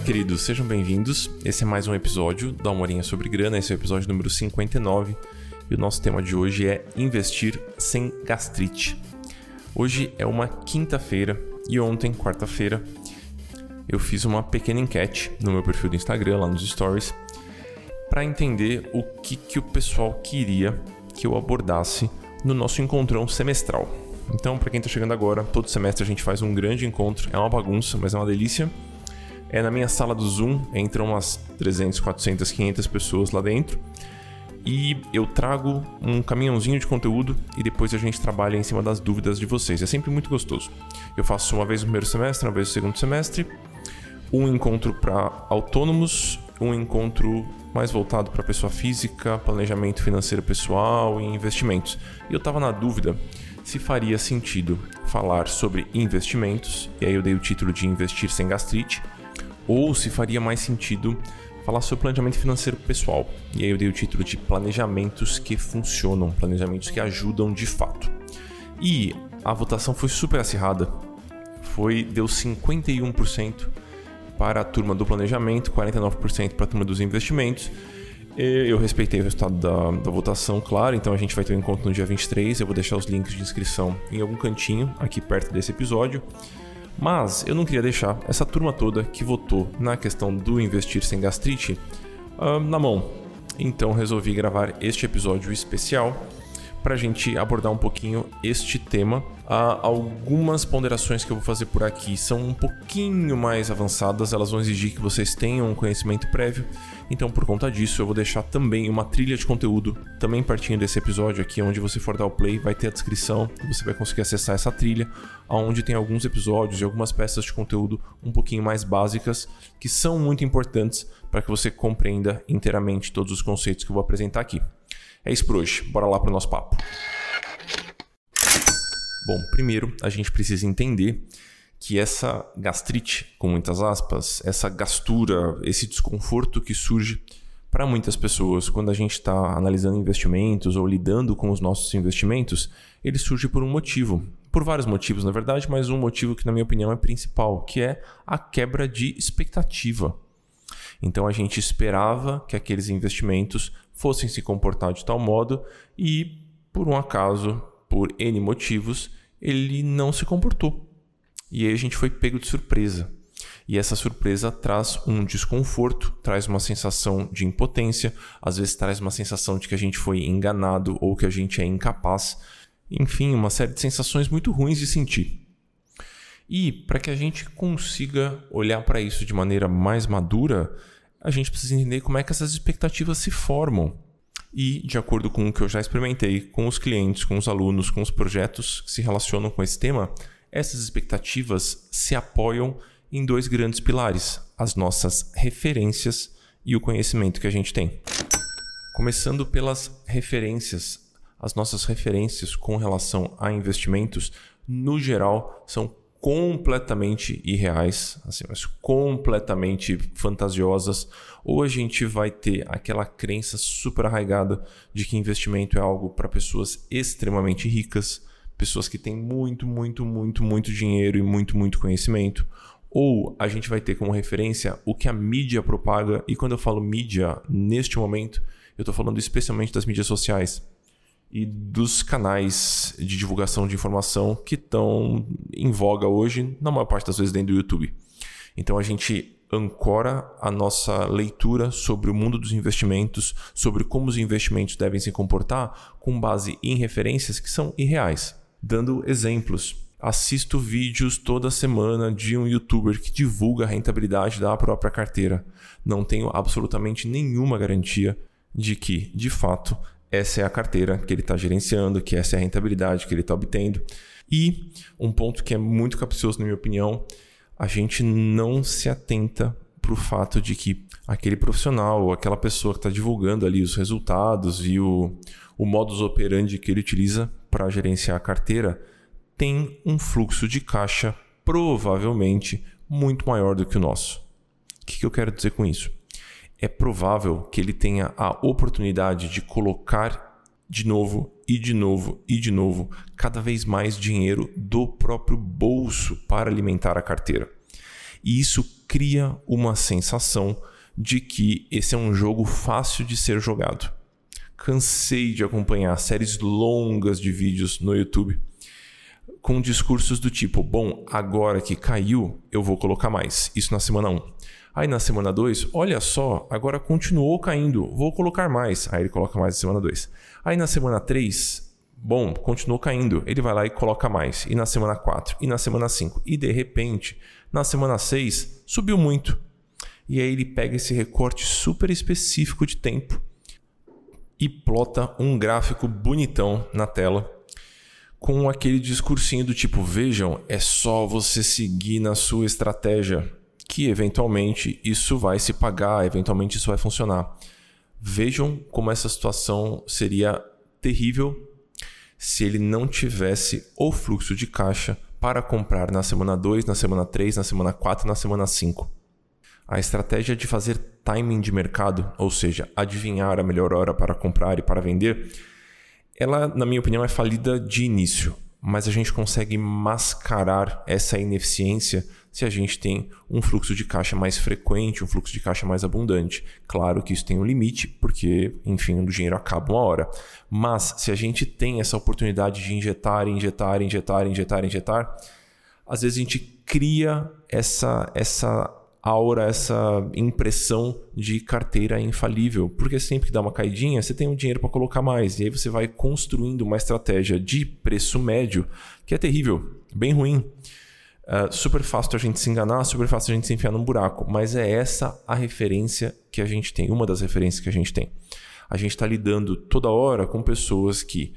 Fala, queridos, sejam bem-vindos. Esse é mais um episódio da Humorinha sobre Grana, esse é o episódio número 59 e o nosso tema de hoje é investir sem gastrite. Hoje é uma quinta-feira e ontem, quarta-feira, eu fiz uma pequena enquete no meu perfil do Instagram, lá nos stories, para entender o que, que o pessoal queria que eu abordasse no nosso encontrão semestral. Então, para quem está chegando agora, todo semestre a gente faz um grande encontro. É uma bagunça, mas é uma delícia. É na minha sala do Zoom, entram umas 300, 400, 500 pessoas lá dentro. E eu trago um caminhãozinho de conteúdo e depois a gente trabalha em cima das dúvidas de vocês. É sempre muito gostoso. Eu faço uma vez no primeiro semestre, uma vez no segundo semestre. Um encontro para autônomos, um encontro mais voltado para pessoa física, planejamento financeiro pessoal e investimentos. E eu estava na dúvida se faria sentido falar sobre investimentos, e aí eu dei o título de Investir Sem Gastrite, ou se faria mais sentido falar sobre planejamento financeiro pessoal, e aí eu dei o título de Planejamentos que Funcionam, Planejamentos que Ajudam de Fato. E a votação foi super acirrada, foi deu 51% para a turma do planejamento, 49% para a turma dos investimentos eu respeitei o resultado da, da, votação, claro, então a gente vai ter um encontro no dia 23. Eu vou deixar os links de inscrição em algum cantinho aqui perto desse episódio. Mas eu não queria deixar essa turma toda que votou na questão do investir sem gastrite uh, na mão. Então resolvi gravar este episódio especial para a gente abordar um pouquinho este tema. Há algumas ponderações que eu vou fazer por aqui são um pouquinho mais avançadas, elas vão exigir que vocês tenham um conhecimento prévio. Então, por conta disso, eu vou deixar também uma trilha de conteúdo, também pertinho desse episódio aqui, onde você for dar o play, vai ter a descrição você vai conseguir acessar essa trilha, onde tem alguns episódios e algumas peças de conteúdo um pouquinho mais básicas, que são muito importantes para que você compreenda inteiramente todos os conceitos que eu vou apresentar aqui. É isso por hoje. Bora lá para o nosso papo. Bom, primeiro a gente precisa entender que essa gastrite, com muitas aspas, essa gastura, esse desconforto que surge para muitas pessoas quando a gente está analisando investimentos ou lidando com os nossos investimentos, ele surge por um motivo. Por vários motivos, na verdade, mas um motivo que, na minha opinião, é principal, que é a quebra de expectativa. Então a gente esperava que aqueles investimentos fossem se comportar de tal modo e, por um acaso, por N motivos, ele não se comportou. E aí a gente foi pego de surpresa. E essa surpresa traz um desconforto, traz uma sensação de impotência, às vezes traz uma sensação de que a gente foi enganado ou que a gente é incapaz. Enfim, uma série de sensações muito ruins de sentir. E para que a gente consiga olhar para isso de maneira mais madura, a gente precisa entender como é que essas expectativas se formam. E, de acordo com o que eu já experimentei com os clientes, com os alunos, com os projetos que se relacionam com esse tema, essas expectativas se apoiam em dois grandes pilares: as nossas referências e o conhecimento que a gente tem. Começando pelas referências, as nossas referências com relação a investimentos, no geral, são completamente irreais, assim, mas completamente fantasiosas, ou a gente vai ter aquela crença super arraigada de que investimento é algo para pessoas extremamente ricas, pessoas que têm muito, muito, muito, muito dinheiro e muito, muito conhecimento, ou a gente vai ter como referência o que a mídia propaga, e quando eu falo mídia, neste momento, eu estou falando especialmente das mídias sociais e dos canais de divulgação de informação que estão em voga hoje, na maior parte das vezes dentro do YouTube. Então a gente ancora a nossa leitura sobre o mundo dos investimentos, sobre como os investimentos devem se comportar, com base em referências que são irreais. Dando exemplos, assisto vídeos toda semana de um youtuber que divulga a rentabilidade da própria carteira. Não tenho absolutamente nenhuma garantia de que, de fato, essa é a carteira que ele está gerenciando, que essa é a rentabilidade que ele está obtendo. E um ponto que é muito capcioso, na minha opinião, a gente não se atenta para o fato de que aquele profissional aquela pessoa que está divulgando ali os resultados e o, o modus operandi que ele utiliza para gerenciar a carteira tem um fluxo de caixa provavelmente muito maior do que o nosso. O que, que eu quero dizer com isso? É provável que ele tenha a oportunidade de colocar de novo e de novo e de novo cada vez mais dinheiro do próprio bolso para alimentar a carteira. E isso cria uma sensação de que esse é um jogo fácil de ser jogado. Cansei de acompanhar séries longas de vídeos no YouTube com discursos do tipo: bom, agora que caiu, eu vou colocar mais. Isso na semana 1. Aí na semana 2, olha só, agora continuou caindo, vou colocar mais. Aí ele coloca mais na semana 2. Aí na semana 3, bom, continuou caindo, ele vai lá e coloca mais. E na semana 4, e na semana 5. E de repente, na semana 6, subiu muito. E aí ele pega esse recorte super específico de tempo e plota um gráfico bonitão na tela com aquele discursinho do tipo: vejam, é só você seguir na sua estratégia, que eventualmente isso vai se pagar, eventualmente isso vai funcionar. Vejam como essa situação seria terrível se ele não tivesse o fluxo de caixa para comprar na semana 2, na semana 3, na semana 4, na semana 5. A estratégia de fazer timing de mercado, ou seja, adivinhar a melhor hora para comprar e para vender, ela, na minha opinião, é falida de início, mas a gente consegue mascarar essa ineficiência se a gente tem um fluxo de caixa mais frequente, um fluxo de caixa mais abundante. Claro que isso tem um limite, porque, enfim, o dinheiro acaba uma hora. Mas se a gente tem essa oportunidade de injetar, injetar, injetar, injetar, injetar, às vezes a gente cria essa, essa aura, essa impressão de carteira infalível, porque sempre que dá uma caidinha, você tem um dinheiro para colocar mais, e aí você vai construindo uma estratégia de preço médio que é terrível, bem ruim. Uh, super fácil a gente se enganar, super fácil a gente se enfiar num buraco, mas é essa a referência que a gente tem, uma das referências que a gente tem. A gente está lidando toda hora com pessoas que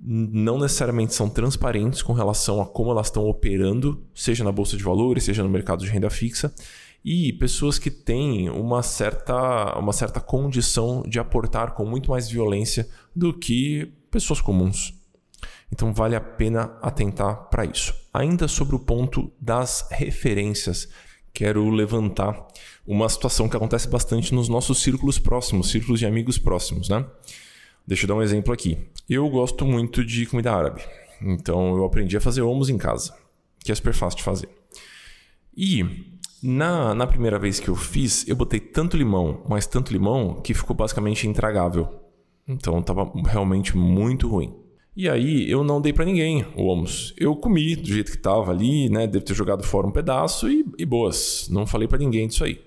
não necessariamente são transparentes com relação a como elas estão operando, seja na bolsa de valores, seja no mercado de renda fixa, e pessoas que têm uma certa, uma certa condição de aportar com muito mais violência do que pessoas comuns. Então vale a pena atentar para isso. Ainda sobre o ponto das referências, quero levantar uma situação que acontece bastante nos nossos círculos próximos, círculos de amigos próximos, né? Deixa eu dar um exemplo aqui. Eu gosto muito de comida árabe, então eu aprendi a fazer hummus em casa, que é super fácil de fazer. E na, na primeira vez que eu fiz, eu botei tanto limão, mas tanto limão, que ficou basicamente intragável. Então estava realmente muito ruim. E aí eu não dei para ninguém o hummus. Eu comi do jeito que estava ali, né? Devo ter jogado fora um pedaço e, e boas. Não falei para ninguém disso aí.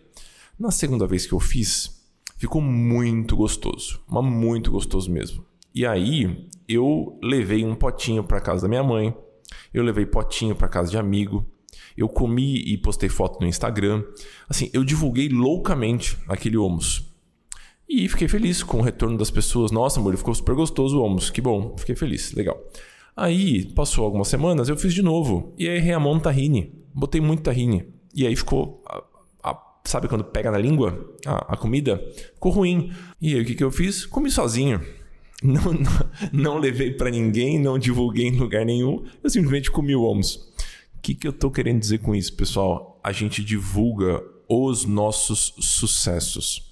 Na segunda vez que eu fiz, ficou muito gostoso, mas muito gostoso mesmo. E aí eu levei um potinho para casa da minha mãe, eu levei potinho para casa de amigo, eu comi e postei foto no Instagram. Assim, eu divulguei loucamente aquele hummus. E fiquei feliz com o retorno das pessoas. Nossa, amor, ficou super gostoso o hummus. Que bom, fiquei feliz, legal. Aí, passou algumas semanas, eu fiz de novo. E aí no tahine. Botei muito tahine. E aí ficou... A, a, sabe quando pega na língua a, a comida? Ficou ruim. E aí o que, que eu fiz? Comi sozinho. Não, não, não levei para ninguém, não divulguei em lugar nenhum. Eu simplesmente comi o hummus. O que, que eu estou querendo dizer com isso, pessoal? A gente divulga os nossos sucessos.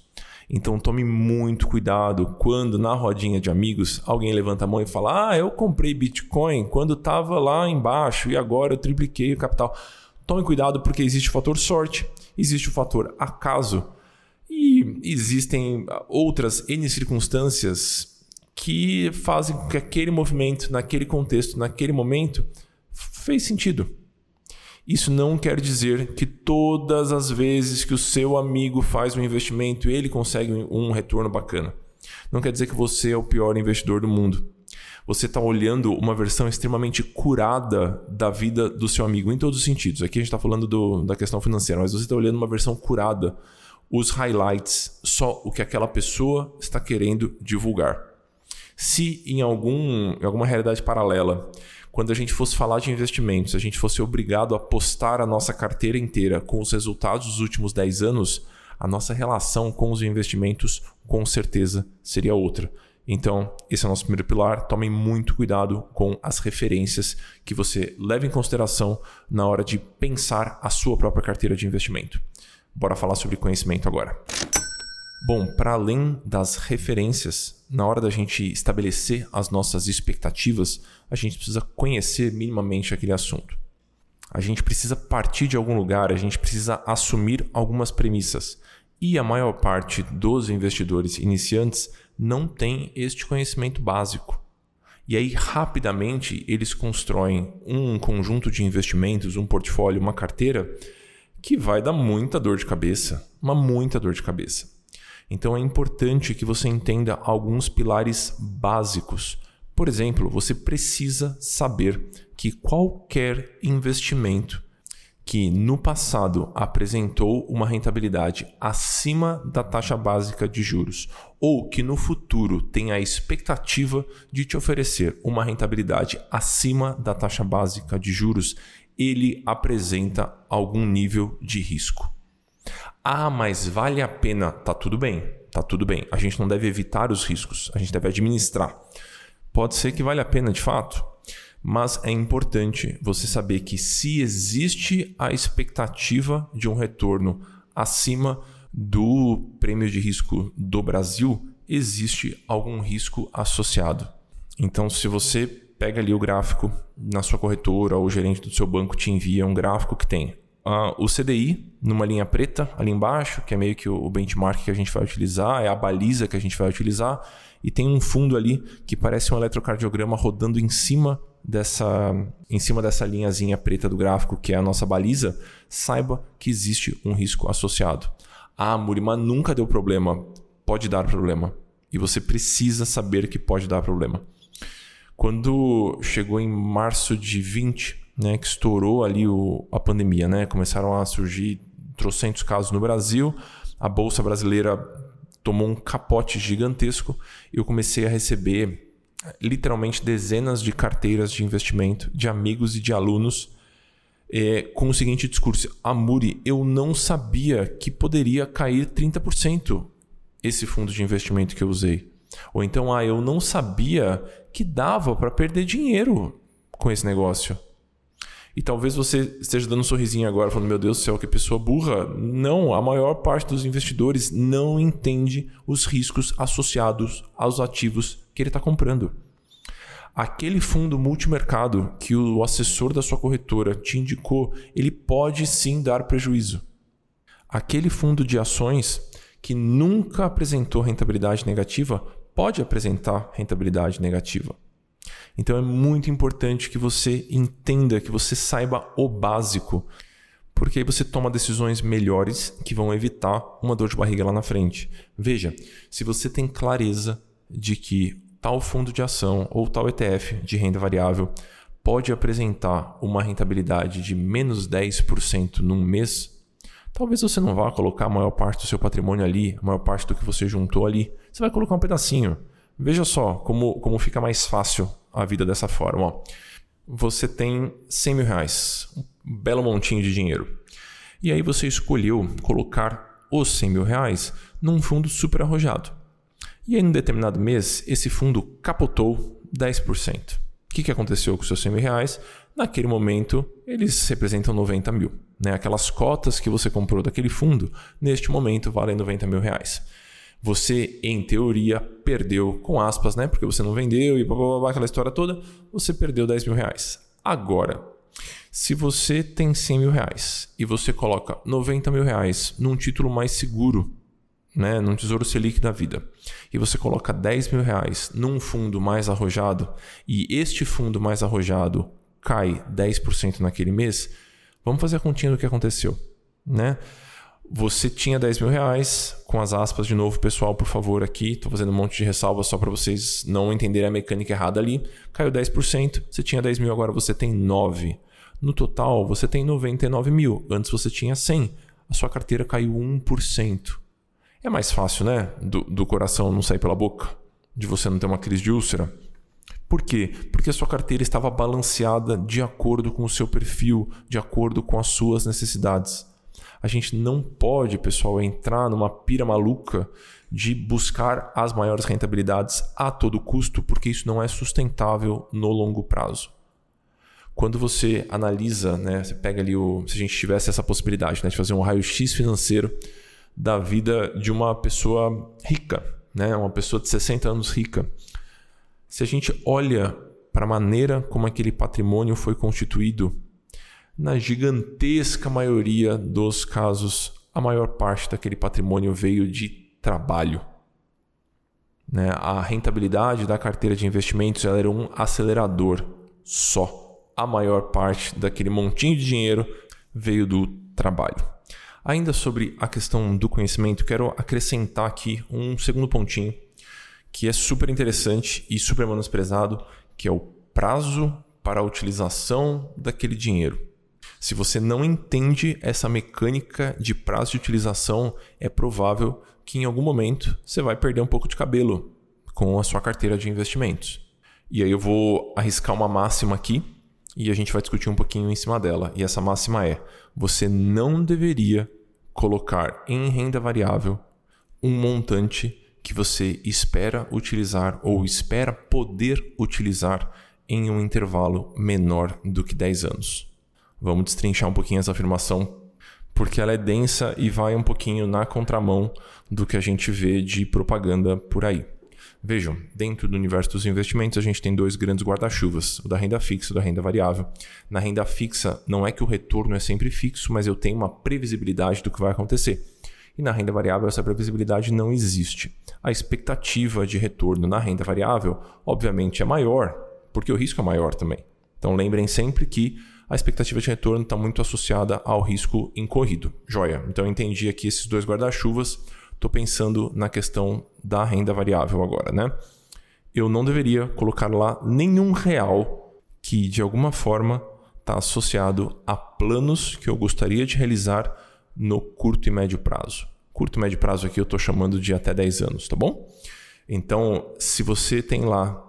Então tome muito cuidado quando na rodinha de amigos alguém levanta a mão e fala: Ah, eu comprei Bitcoin quando estava lá embaixo e agora eu tripliquei o capital. Tome cuidado porque existe o fator sorte, existe o fator acaso e existem outras N circunstâncias que fazem com que aquele movimento, naquele contexto, naquele momento, fez sentido. Isso não quer dizer que todas as vezes que o seu amigo faz um investimento, ele consegue um retorno bacana. Não quer dizer que você é o pior investidor do mundo. Você está olhando uma versão extremamente curada da vida do seu amigo, em todos os sentidos. Aqui a gente está falando do, da questão financeira, mas você está olhando uma versão curada, os highlights, só o que aquela pessoa está querendo divulgar. Se em, algum, em alguma realidade paralela quando a gente fosse falar de investimentos, a gente fosse obrigado a postar a nossa carteira inteira com os resultados dos últimos 10 anos, a nossa relação com os investimentos com certeza seria outra. Então, esse é o nosso primeiro pilar. Tomem muito cuidado com as referências que você leva em consideração na hora de pensar a sua própria carteira de investimento. Bora falar sobre conhecimento agora. Bom, para além das referências, na hora da gente estabelecer as nossas expectativas, a gente precisa conhecer minimamente aquele assunto. A gente precisa partir de algum lugar, a gente precisa assumir algumas premissas. E a maior parte dos investidores iniciantes não tem este conhecimento básico. E aí, rapidamente, eles constroem um conjunto de investimentos, um portfólio, uma carteira que vai dar muita dor de cabeça, uma muita dor de cabeça. Então é importante que você entenda alguns pilares básicos. Por exemplo, você precisa saber que qualquer investimento que no passado apresentou uma rentabilidade acima da taxa básica de juros ou que no futuro tem a expectativa de te oferecer uma rentabilidade acima da taxa básica de juros, ele apresenta algum nível de risco. Ah, mas vale a pena? Tá tudo bem, tá tudo bem. A gente não deve evitar os riscos, a gente deve administrar. Pode ser que vale a pena de fato, mas é importante você saber que se existe a expectativa de um retorno acima do prêmio de risco do Brasil, existe algum risco associado. Então, se você pega ali o gráfico na sua corretora ou o gerente do seu banco te envia um gráfico que tem uh, o CDI numa linha preta ali embaixo, que é meio que o benchmark que a gente vai utilizar, é a baliza que a gente vai utilizar, e tem um fundo ali que parece um eletrocardiograma rodando em cima dessa em cima dessa linhazinha preta do gráfico, que é a nossa baliza, saiba que existe um risco associado. Ah, Murima nunca deu problema. Pode dar problema. E você precisa saber que pode dar problema. Quando chegou em março de 20, né, que estourou ali o, a pandemia, né, começaram a surgir trocentos casos no Brasil, a bolsa brasileira tomou um capote gigantesco eu comecei a receber literalmente dezenas de carteiras de investimento de amigos e de alunos é, com o seguinte discurso: Amuri, eu não sabia que poderia cair 30% esse fundo de investimento que eu usei. Ou então, ah, eu não sabia que dava para perder dinheiro com esse negócio. E talvez você esteja dando um sorrisinho agora, falando: Meu Deus do céu, que pessoa burra. Não, a maior parte dos investidores não entende os riscos associados aos ativos que ele está comprando. Aquele fundo multimercado que o assessor da sua corretora te indicou, ele pode sim dar prejuízo. Aquele fundo de ações que nunca apresentou rentabilidade negativa pode apresentar rentabilidade negativa. Então é muito importante que você entenda, que você saiba o básico, porque aí você toma decisões melhores que vão evitar uma dor de barriga lá na frente. Veja, se você tem clareza de que tal fundo de ação ou tal ETF de renda variável pode apresentar uma rentabilidade de menos 10% num mês, talvez você não vá colocar a maior parte do seu patrimônio ali, a maior parte do que você juntou ali. Você vai colocar um pedacinho. Veja só como, como fica mais fácil a vida dessa forma. Ó. Você tem 100 mil reais, um belo montinho de dinheiro. E aí você escolheu colocar os 100 mil reais num fundo super arrojado. E aí, em um determinado mês, esse fundo capotou 10%. O que, que aconteceu com os seus 100 mil reais? Naquele momento, eles representam 90 mil. Né? Aquelas cotas que você comprou daquele fundo, neste momento, valem 90 mil reais. Você, em teoria, perdeu, com aspas, né? Porque você não vendeu e blá, blá, blá, aquela história toda, você perdeu 10 mil reais. Agora, se você tem 100 mil reais e você coloca 90 mil reais num título mais seguro, né, num tesouro Selic da vida, e você coloca 10 mil reais num fundo mais arrojado, e este fundo mais arrojado cai 10% naquele mês, vamos fazer a continha do que aconteceu. Né? Você tinha 10 mil reais, com as aspas de novo, pessoal, por favor, aqui. Estou fazendo um monte de ressalvas só para vocês não entenderem a mecânica errada ali. Caiu 10%, você tinha 10 mil, agora você tem 9. No total, você tem 99 mil. Antes você tinha 100. A sua carteira caiu 1%. É mais fácil, né? Do, do coração não sair pela boca, de você não ter uma crise de úlcera. Por quê? Porque a sua carteira estava balanceada de acordo com o seu perfil, de acordo com as suas necessidades. A gente não pode, pessoal, entrar numa pira maluca de buscar as maiores rentabilidades a todo custo, porque isso não é sustentável no longo prazo. Quando você analisa, né, você pega ali o, se a gente tivesse essa possibilidade né, de fazer um raio-x financeiro da vida de uma pessoa rica, né? uma pessoa de 60 anos rica. Se a gente olha para a maneira como aquele patrimônio foi constituído, na gigantesca maioria dos casos, a maior parte daquele patrimônio veio de trabalho. Né? A rentabilidade da carteira de investimentos era um acelerador só. A maior parte daquele montinho de dinheiro veio do trabalho. Ainda sobre a questão do conhecimento, quero acrescentar aqui um segundo pontinho que é super interessante e super menosprezado, que é o prazo para a utilização daquele dinheiro. Se você não entende essa mecânica de prazo de utilização, é provável que em algum momento você vai perder um pouco de cabelo com a sua carteira de investimentos. E aí eu vou arriscar uma máxima aqui e a gente vai discutir um pouquinho em cima dela. E essa máxima é: você não deveria colocar em renda variável um montante que você espera utilizar ou espera poder utilizar em um intervalo menor do que 10 anos. Vamos destrinchar um pouquinho essa afirmação porque ela é densa e vai um pouquinho na contramão do que a gente vê de propaganda por aí. Vejam, dentro do universo dos investimentos, a gente tem dois grandes guarda-chuvas, o da renda fixa e o da renda variável. Na renda fixa, não é que o retorno é sempre fixo, mas eu tenho uma previsibilidade do que vai acontecer. E na renda variável, essa previsibilidade não existe. A expectativa de retorno na renda variável, obviamente, é maior, porque o risco é maior também. Então, lembrem sempre que a expectativa de retorno está muito associada ao risco incorrido. Joia. Então, eu entendi aqui esses dois guarda-chuvas Estou pensando na questão da renda variável agora, né? Eu não deveria colocar lá nenhum real que de alguma forma está associado a planos que eu gostaria de realizar no curto e médio prazo. Curto e médio prazo aqui eu estou chamando de até 10 anos, tá bom? Então, se você tem lá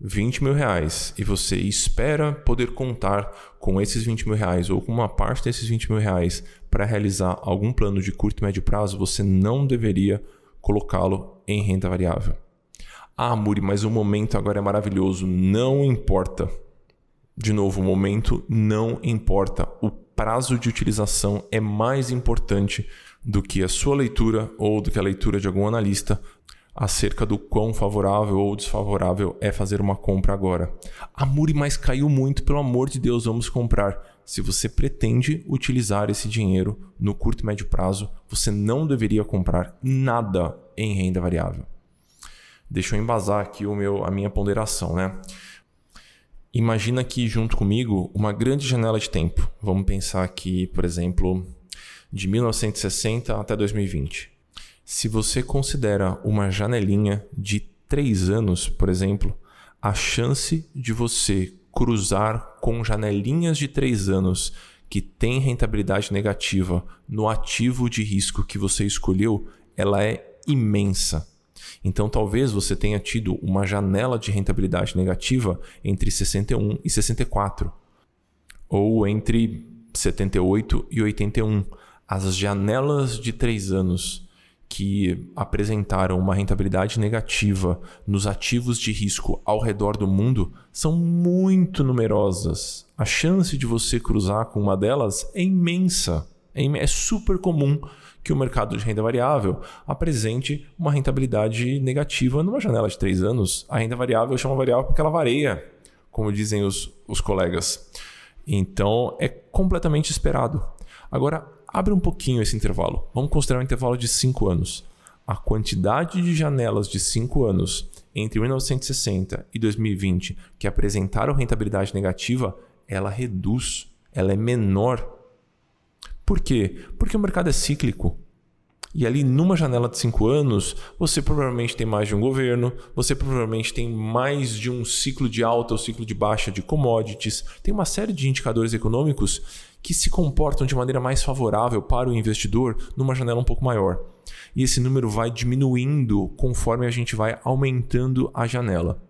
20 mil reais e você espera poder contar com esses 20 mil reais ou com uma parte desses 20 mil reais para realizar algum plano de curto e médio prazo, você não deveria colocá-lo em renda variável. Ah, Muri, mas o momento agora é maravilhoso. Não importa. De novo, o momento não importa. O prazo de utilização é mais importante do que a sua leitura ou do que a leitura de algum analista acerca do quão favorável ou desfavorável é fazer uma compra agora. A Muri mais caiu muito, pelo amor de Deus, vamos comprar. Se você pretende utilizar esse dinheiro no curto e médio prazo, você não deveria comprar nada em renda variável. Deixa eu embasar aqui o meu, a minha ponderação, né? Imagina aqui junto comigo uma grande janela de tempo. Vamos pensar aqui, por exemplo, de 1960 até 2020. Se você considera uma janelinha de três anos, por exemplo, a chance de você cruzar com janelinhas de três anos que tem rentabilidade negativa no ativo de risco que você escolheu, ela é imensa. Então, talvez você tenha tido uma janela de rentabilidade negativa entre 61 e 64, ou entre 78 e 81. As janelas de três anos que apresentaram uma rentabilidade negativa nos ativos de risco ao redor do mundo são muito numerosas. A chance de você cruzar com uma delas é imensa. É, é super comum que o mercado de renda variável apresente uma rentabilidade negativa numa janela de três anos. A renda variável chama variável porque ela varia, como dizem os, os colegas. Então é completamente esperado. Agora, abre um pouquinho esse intervalo. Vamos considerar um intervalo de 5 anos. A quantidade de janelas de 5 anos entre 1960 e 2020 que apresentaram rentabilidade negativa, ela reduz, ela é menor. Por quê? Porque o mercado é cíclico. E ali, numa janela de 5 anos, você provavelmente tem mais de um governo, você provavelmente tem mais de um ciclo de alta ou ciclo de baixa de commodities, tem uma série de indicadores econômicos que se comportam de maneira mais favorável para o investidor numa janela um pouco maior. E esse número vai diminuindo conforme a gente vai aumentando a janela.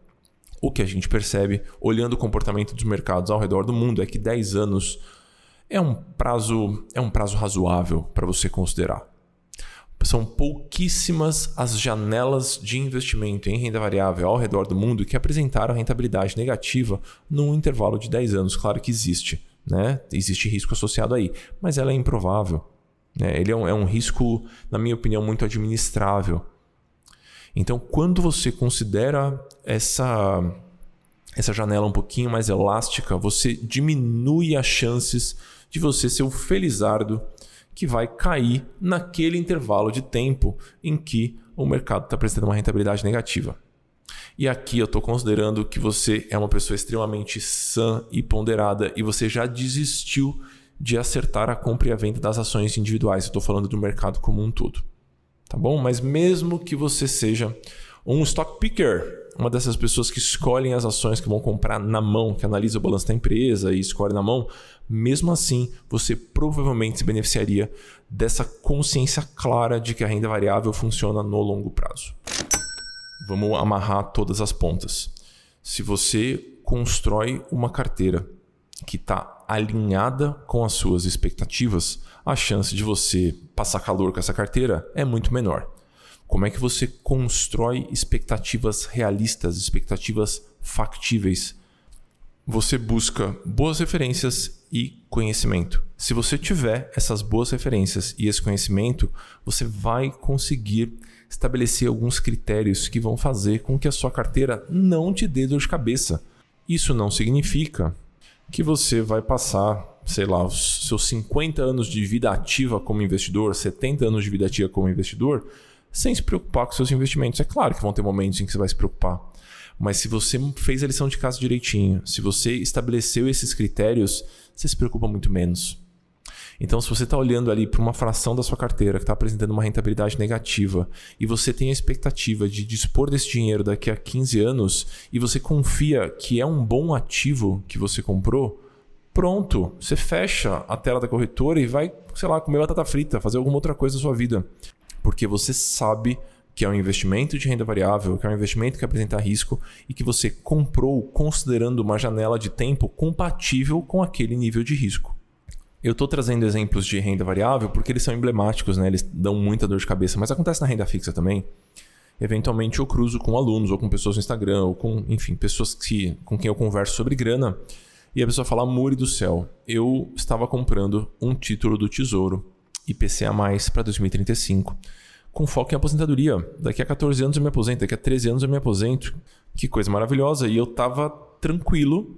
O que a gente percebe olhando o comportamento dos mercados ao redor do mundo é que 10 anos é um prazo, é um prazo razoável para você considerar. São pouquíssimas as janelas de investimento em renda variável ao redor do mundo que apresentaram rentabilidade negativa num intervalo de 10 anos. Claro que existe, né? Existe risco associado aí, mas ela é improvável. Né? Ele é um, é um risco, na minha opinião, muito administrável. Então, quando você considera essa, essa janela um pouquinho mais elástica, você diminui as chances de você ser o felizardo que vai cair naquele intervalo de tempo em que o mercado está apresentando uma rentabilidade negativa. E aqui eu estou considerando que você é uma pessoa extremamente sã e ponderada e você já desistiu de acertar a compra e a venda das ações individuais. Estou falando do mercado como um todo. Tá bom? Mas mesmo que você seja um stock picker, uma dessas pessoas que escolhem as ações que vão comprar na mão, que analisa o balanço da empresa e escolhe na mão, mesmo assim, você provavelmente se beneficiaria dessa consciência clara de que a renda variável funciona no longo prazo. Vamos amarrar todas as pontas. Se você constrói uma carteira que está alinhada com as suas expectativas, a chance de você passar calor com essa carteira é muito menor. Como é que você constrói expectativas realistas, expectativas factíveis? Você busca boas referências e conhecimento. Se você tiver essas boas referências e esse conhecimento, você vai conseguir estabelecer alguns critérios que vão fazer com que a sua carteira não te dê dor de cabeça. Isso não significa que você vai passar, sei lá, os seus 50 anos de vida ativa como investidor, 70 anos de vida ativa como investidor, sem se preocupar com seus investimentos. É claro que vão ter momentos em que você vai se preocupar. Mas se você fez a lição de casa direitinho, se você estabeleceu esses critérios, você se preocupa muito menos. Então, se você está olhando ali para uma fração da sua carteira que está apresentando uma rentabilidade negativa e você tem a expectativa de dispor desse dinheiro daqui a 15 anos e você confia que é um bom ativo que você comprou, pronto, você fecha a tela da corretora e vai, sei lá, comer batata frita, fazer alguma outra coisa na sua vida porque você sabe que é um investimento de renda variável, que é um investimento que apresenta risco e que você comprou considerando uma janela de tempo compatível com aquele nível de risco. Eu estou trazendo exemplos de renda variável porque eles são emblemáticos, né? eles dão muita dor de cabeça, mas acontece na renda fixa também. Eventualmente eu cruzo com alunos ou com pessoas no Instagram ou com, enfim, pessoas que, com quem eu converso sobre grana e a pessoa fala: Muri do céu, eu estava comprando um título do Tesouro IPCA+, para 2035, com foco em aposentadoria. Daqui a 14 anos eu me aposento, daqui a 13 anos eu me aposento. Que coisa maravilhosa. E eu estava tranquilo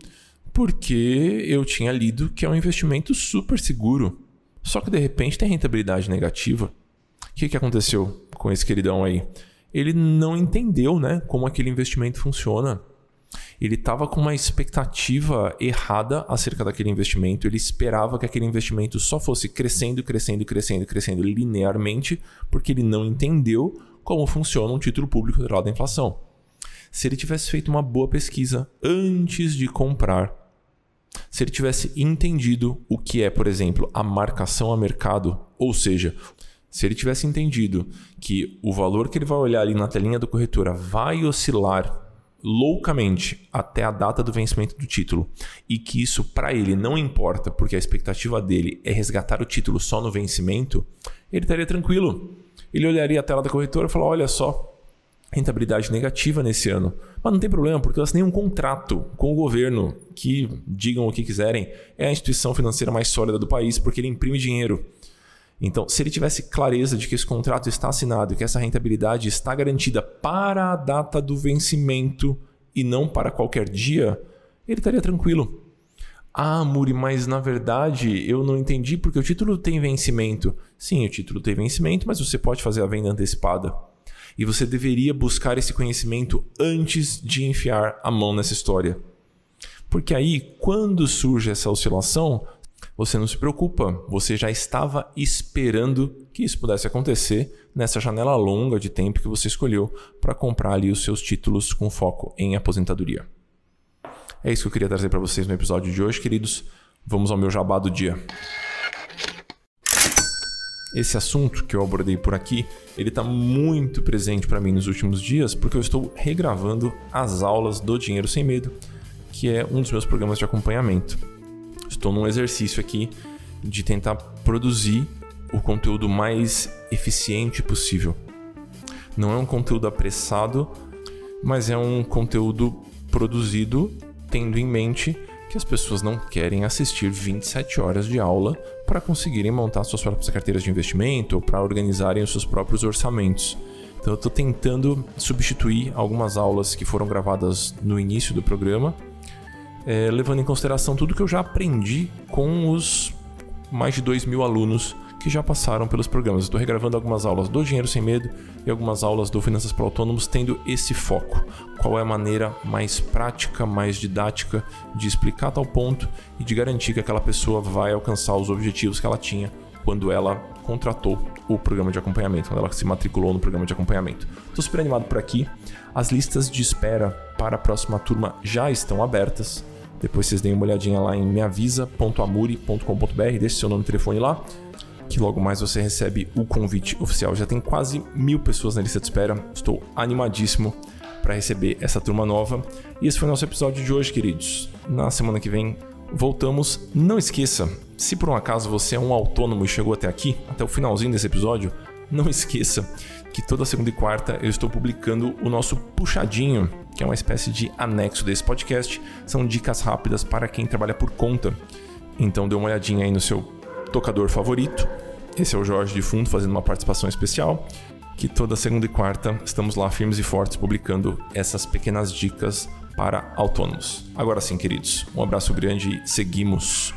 porque eu tinha lido que é um investimento super seguro. Só que de repente tem rentabilidade negativa. O que, que aconteceu com esse queridão aí? Ele não entendeu né, como aquele investimento funciona ele estava com uma expectativa errada acerca daquele investimento. Ele esperava que aquele investimento só fosse crescendo, crescendo, crescendo, crescendo linearmente, porque ele não entendeu como funciona um título público derivado da inflação. Se ele tivesse feito uma boa pesquisa antes de comprar, se ele tivesse entendido o que é, por exemplo, a marcação a mercado, ou seja, se ele tivesse entendido que o valor que ele vai olhar ali na telinha do corretora vai oscilar loucamente até a data do vencimento do título e que isso para ele não importa porque a expectativa dele é resgatar o título só no vencimento, ele estaria tranquilo. Ele olharia a tela da corretora e falaria: olha só, rentabilidade negativa nesse ano. Mas não tem problema, porque elas têm um contrato com o governo que, digam o que quiserem, é a instituição financeira mais sólida do país porque ele imprime dinheiro. Então, se ele tivesse clareza de que esse contrato está assinado e que essa rentabilidade está garantida para a data do vencimento e não para qualquer dia, ele estaria tranquilo. Ah, Muri, mas na verdade eu não entendi porque o título tem vencimento. Sim, o título tem vencimento, mas você pode fazer a venda antecipada. E você deveria buscar esse conhecimento antes de enfiar a mão nessa história. Porque aí, quando surge essa oscilação, você não se preocupa, você já estava esperando que isso pudesse acontecer nessa janela longa de tempo que você escolheu para comprar ali os seus títulos com foco em aposentadoria. É isso que eu queria trazer para vocês no episódio de hoje, queridos. Vamos ao meu jabá do dia. Esse assunto que eu abordei por aqui, ele está muito presente para mim nos últimos dias, porque eu estou regravando as aulas do Dinheiro Sem Medo, que é um dos meus programas de acompanhamento. Estou num exercício aqui de tentar produzir o conteúdo mais eficiente possível. Não é um conteúdo apressado, mas é um conteúdo produzido tendo em mente que as pessoas não querem assistir 27 horas de aula para conseguirem montar suas próprias carteiras de investimento ou para organizarem os seus próprios orçamentos. Então eu estou tentando substituir algumas aulas que foram gravadas no início do programa é, levando em consideração tudo que eu já aprendi com os mais de 2 mil alunos que já passaram pelos programas. Estou regravando algumas aulas do Dinheiro Sem Medo e algumas aulas do Finanças para Autônomos, tendo esse foco. Qual é a maneira mais prática, mais didática de explicar tal ponto e de garantir que aquela pessoa vai alcançar os objetivos que ela tinha quando ela contratou o programa de acompanhamento, quando ela se matriculou no programa de acompanhamento. Estou super animado por aqui. As listas de espera para a próxima turma já estão abertas. Depois vocês deem uma olhadinha lá em meavisa.amuri.com.br, deixe seu nome e telefone lá que logo mais você recebe o convite oficial. Já tem quase mil pessoas na lista de espera. Estou animadíssimo para receber essa turma nova. E esse foi o nosso episódio de hoje, queridos. Na semana que vem voltamos. Não esqueça, se por um acaso você é um autônomo e chegou até aqui, até o finalzinho desse episódio, não esqueça que toda segunda e quarta eu estou publicando o nosso puxadinho, que é uma espécie de anexo desse podcast. São dicas rápidas para quem trabalha por conta. Então dê uma olhadinha aí no seu tocador favorito esse é o Jorge de Fundo fazendo uma participação especial. Que toda segunda e quarta estamos lá firmes e fortes publicando essas pequenas dicas para autônomos. Agora sim, queridos, um abraço grande e seguimos